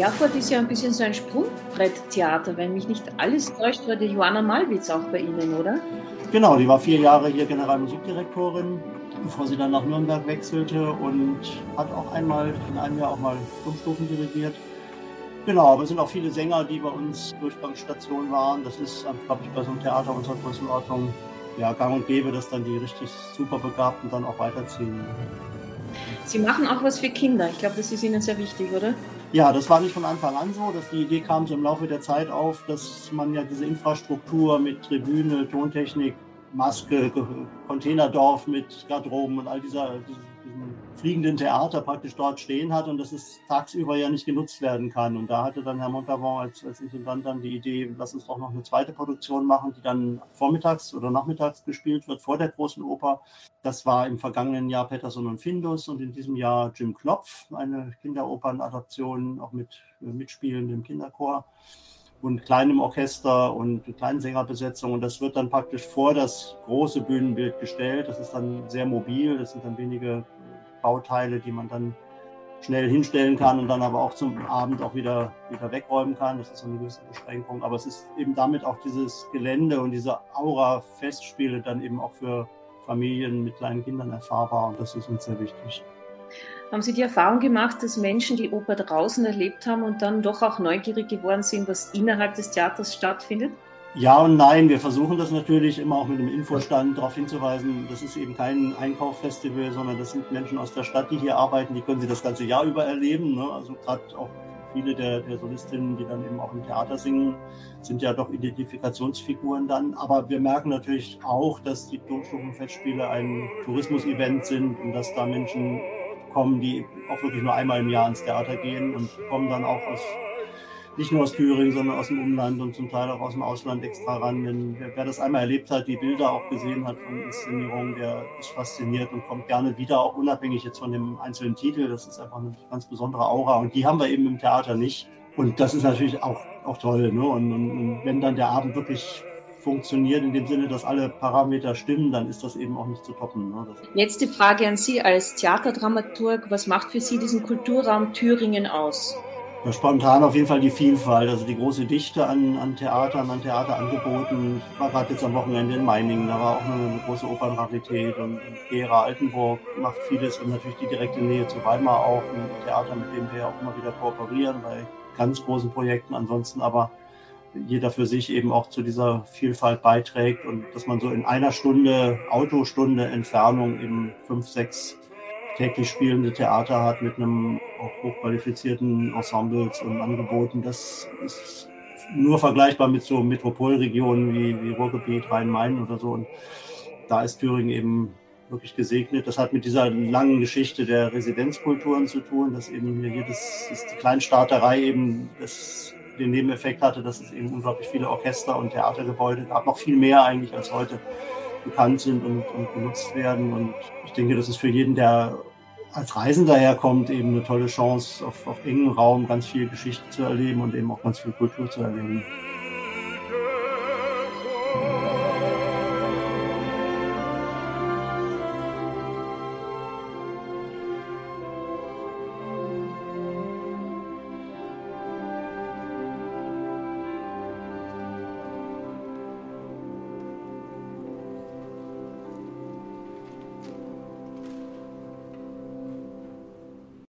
Erfurt ist ja ein bisschen so ein Sprungbretttheater. Wenn mich nicht alles täuscht, war die Johanna Malwitz auch bei Ihnen, oder? Genau, die war vier Jahre hier Generalmusikdirektorin, bevor sie dann nach Nürnberg wechselte und hat auch einmal in einem Jahr auch mal Stufen dirigiert. Genau, aber es sind auch viele Sänger, die bei uns Durchgangsstation waren. Das ist, glaube ich, bei so einem Theater unserer Größenordnung ja, gang und gäbe, dass dann die richtig super Begabten dann auch weiterziehen. Sie machen auch was für Kinder. Ich glaube, das ist Ihnen sehr wichtig, oder? Ja, das war nicht von Anfang an so. Dass die Idee kam so im Laufe der Zeit auf, dass man ja diese Infrastruktur mit Tribüne, Tontechnik, Maske, Containerdorf mit Garderoben und all dieser, diesen fliegenden Theater praktisch dort stehen hat und dass es tagsüber ja nicht genutzt werden kann. Und da hatte dann Herr Montavon als, als Intendant dann die Idee, lass uns doch noch eine zweite Produktion machen, die dann vormittags oder nachmittags gespielt wird vor der großen Oper. Das war im vergangenen Jahr Peterson und Findus und in diesem Jahr Jim Knopf, eine Kinderopernadaption, auch mit äh, mitspielendem Kinderchor und kleinem Orchester und kleinen Sängerbesetzung. Und das wird dann praktisch vor das große Bühnenbild gestellt. Das ist dann sehr mobil. Das sind dann wenige Bauteile, die man dann schnell hinstellen kann und dann aber auch zum Abend auch wieder, wieder wegräumen kann. Das ist eine gewisse Beschränkung. Aber es ist eben damit auch dieses Gelände und diese Aura-Festspiele dann eben auch für Familien mit kleinen Kindern erfahrbar. Und das ist uns sehr wichtig. Haben Sie die Erfahrung gemacht, dass Menschen die Oper draußen erlebt haben und dann doch auch neugierig geworden sind, was innerhalb des Theaters stattfindet? Ja und nein, wir versuchen das natürlich immer auch mit einem Infostand darauf hinzuweisen, das ist eben kein Einkaufsfestival, sondern das sind Menschen aus der Stadt, die hier arbeiten, die können sie das ganze Jahr über erleben. Ne? Also gerade auch viele der, der Solistinnen, die dann eben auch im Theater singen, sind ja doch Identifikationsfiguren dann. Aber wir merken natürlich auch, dass die Tonstufenfestspiele ein Tourismus-Event sind und dass da Menschen kommen, die auch wirklich nur einmal im Jahr ins Theater gehen und kommen dann auch aus nicht nur aus Thüringen, sondern aus dem Umland und zum Teil auch aus dem Ausland extra ran. Denn wer, wer das einmal erlebt hat, die Bilder auch gesehen hat von Inszenierungen, der ist fasziniert und kommt gerne wieder, auch unabhängig jetzt von dem einzelnen Titel. Das ist einfach eine ganz besondere Aura und die haben wir eben im Theater nicht. Und das ist natürlich auch, auch toll. Ne? Und, und, und wenn dann der Abend wirklich funktioniert, in dem Sinne, dass alle Parameter stimmen, dann ist das eben auch nicht zu toppen. Ne? Letzte Frage an Sie als Theaterdramaturg. Was macht für Sie diesen Kulturraum Thüringen aus? Spontan auf jeden Fall die Vielfalt, also die große Dichte an, an Theatern, an Theaterangeboten. Ich war gerade jetzt am Wochenende in Meiningen, da war auch eine, eine große Opernrarität und Gera Altenburg macht vieles und natürlich die direkte Nähe zu Weimar auch, ein Theater, mit dem wir auch immer wieder kooperieren bei ganz großen Projekten. Ansonsten aber jeder für sich eben auch zu dieser Vielfalt beiträgt und dass man so in einer Stunde, Autostunde Entfernung eben fünf, sechs täglich spielende Theater hat mit einem auch hochqualifizierten Ensembles und Angeboten. Das ist nur vergleichbar mit so Metropolregionen wie, wie Ruhrgebiet, Rhein-Main oder so. Und da ist Thüringen eben wirklich gesegnet. Das hat mit dieser langen Geschichte der Residenzkulturen zu tun, dass eben hier jedes, dass die Kleinstaaterei eben das, den Nebeneffekt hatte, dass es eben unglaublich viele Orchester und Theatergebäude gab, noch viel mehr eigentlich als heute bekannt sind und, und genutzt werden. Und ich denke, das ist für jeden, der als Reisender herkommt, eben eine tolle Chance, auf, auf engem Raum ganz viel Geschichte zu erleben und eben auch ganz viel Kultur zu erleben.